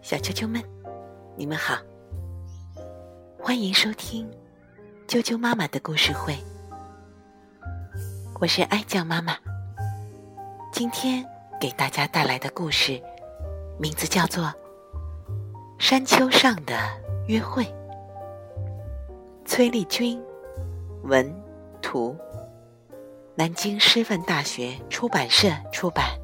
小啾啾们，你们好，欢迎收听啾啾妈妈的故事会。我是爱酱妈妈，今天给大家带来的故事名字叫做《山丘上的约会》。崔丽君，文图，南京师范大学出版社出版。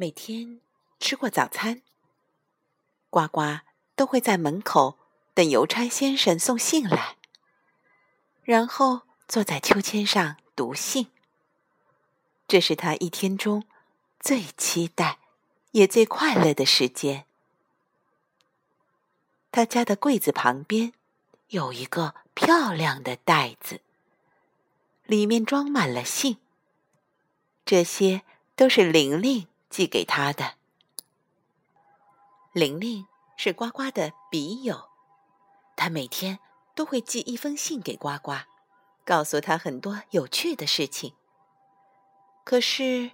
每天吃过早餐，呱呱都会在门口等邮差先生送信来，然后坐在秋千上读信。这是他一天中最期待也最快乐的时间。他家的柜子旁边有一个漂亮的袋子，里面装满了信。这些都是玲玲。寄给他的玲玲是呱呱的笔友，她每天都会寄一封信给呱呱，告诉他很多有趣的事情。可是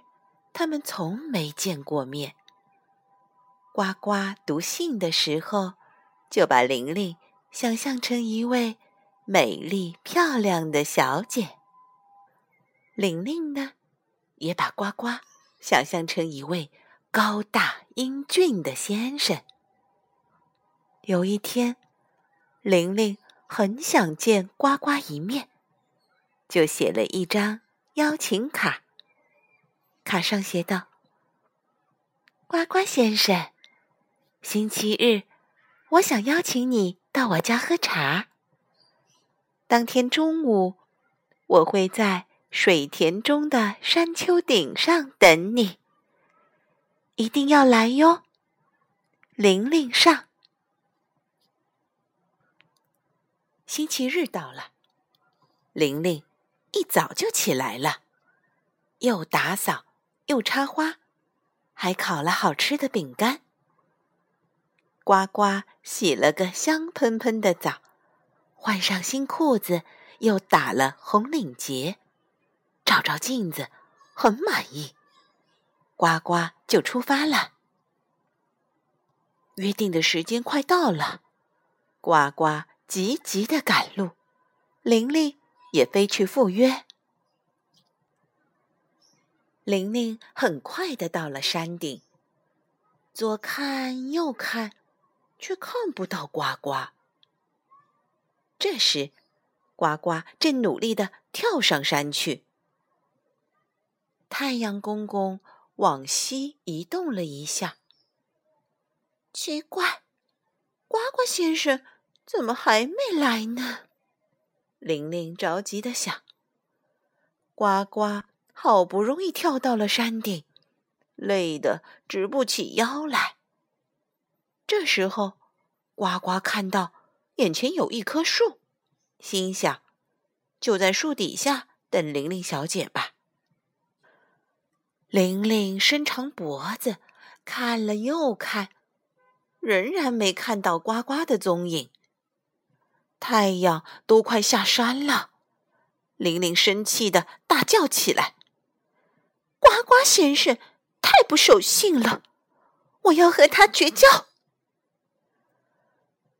他们从没见过面。呱呱读信的时候，就把玲玲想象成一位美丽漂亮的小姐。玲玲呢，也把呱呱。想象成一位高大英俊的先生。有一天，玲玲很想见呱呱一面，就写了一张邀请卡。卡上写道：“呱呱先生，星期日，我想邀请你到我家喝茶。当天中午，我会在。”水田中的山丘顶上等你，一定要来哟！玲玲上。星期日到了，玲玲一早就起来了，又打扫，又插花，还烤了好吃的饼干。呱呱洗了个香喷喷的澡，换上新裤子，又打了红领结。照照镜子，很满意。呱呱就出发了。约定的时间快到了，呱呱急急的赶路，玲玲也飞去赴约。玲玲很快的到了山顶，左看右看，却看不到呱呱。这时，呱呱正努力的跳上山去。太阳公公往西移动了一下，奇怪，呱呱先生怎么还没来呢？玲玲着急的想。呱呱好不容易跳到了山顶，累得直不起腰来。这时候，呱呱看到眼前有一棵树，心想：就在树底下等玲玲小姐吧。玲玲伸长脖子，看了又看，仍然没看到呱呱的踪影。太阳都快下山了，玲玲生气的大叫起来：“呱呱先生太不守信了，我要和他绝交！”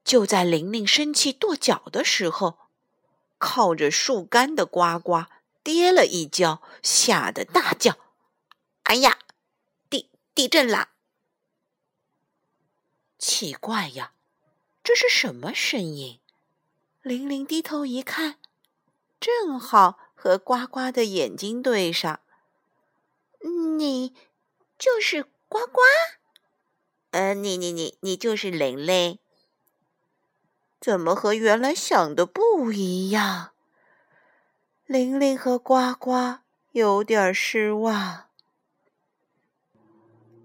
就在玲玲生气跺脚的时候，靠着树干的呱呱跌了一跤，吓得大叫。哎呀，地地震啦！奇怪呀，这是什么声音？玲玲低头一看，正好和呱呱的眼睛对上。你就是呱呱？呃，你你你你就是玲玲？怎么和原来想的不一样？玲玲和呱呱有点失望。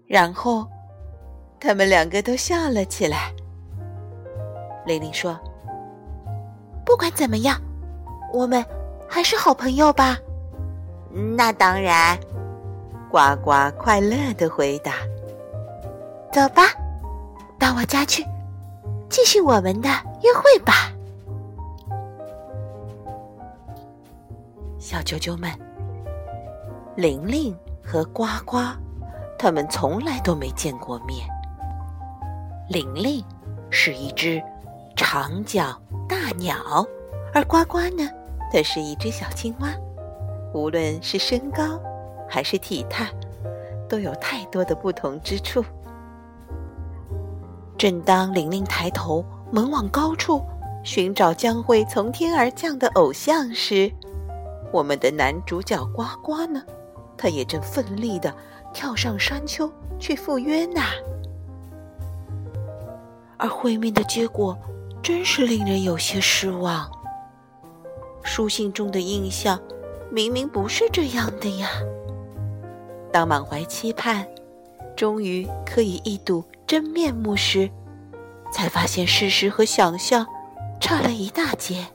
然后，他们两个都笑了起来。玲玲说：“不管怎么样，我们还是好朋友吧。”那当然，呱呱快乐的回答：“走吧，到我家去，继续我们的约会吧，小啾啾们。玲玲和呱呱，他们从来都没见过面。玲玲是一只长脚大鸟，而呱呱呢，它是一只小青蛙。无论是身高还是体态，都有太多的不同之处。正当玲玲抬头猛往高处寻找将会从天而降的偶像时，我们的男主角呱呱呢？他也正奋力的跳上山丘去赴约呢，而会面的结果真是令人有些失望。书信中的印象明明不是这样的呀。当满怀期盼，终于可以一睹真面目时，才发现事实和想象差了一大截。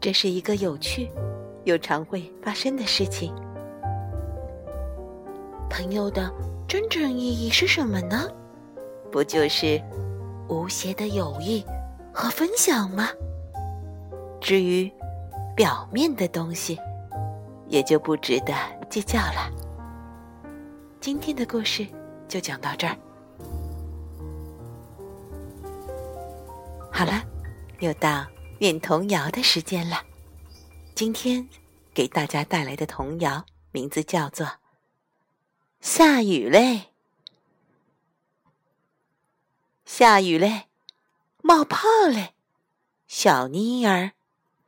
这是一个有趣又常会发生的事情。朋友的真正意义是什么呢？不就是无邪的友谊和分享吗？至于表面的东西，也就不值得计较了。今天的故事就讲到这儿。好了，又到念童谣的时间了。今天给大家带来的童谣名字叫做。下雨嘞，下雨嘞，冒泡嘞，小妮儿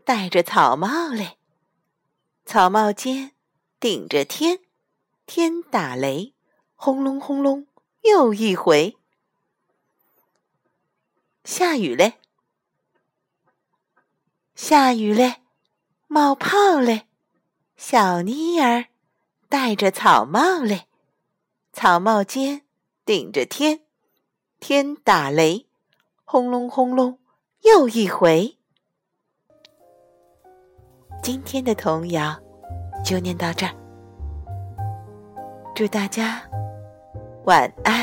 戴着草帽嘞，草帽尖顶着天，天打雷，轰隆轰隆又一回。下雨嘞，下雨嘞，冒泡嘞，小妮儿戴着草帽嘞。草帽尖顶着天，天打雷，轰隆轰隆又一回。今天的童谣就念到这儿，祝大家晚安。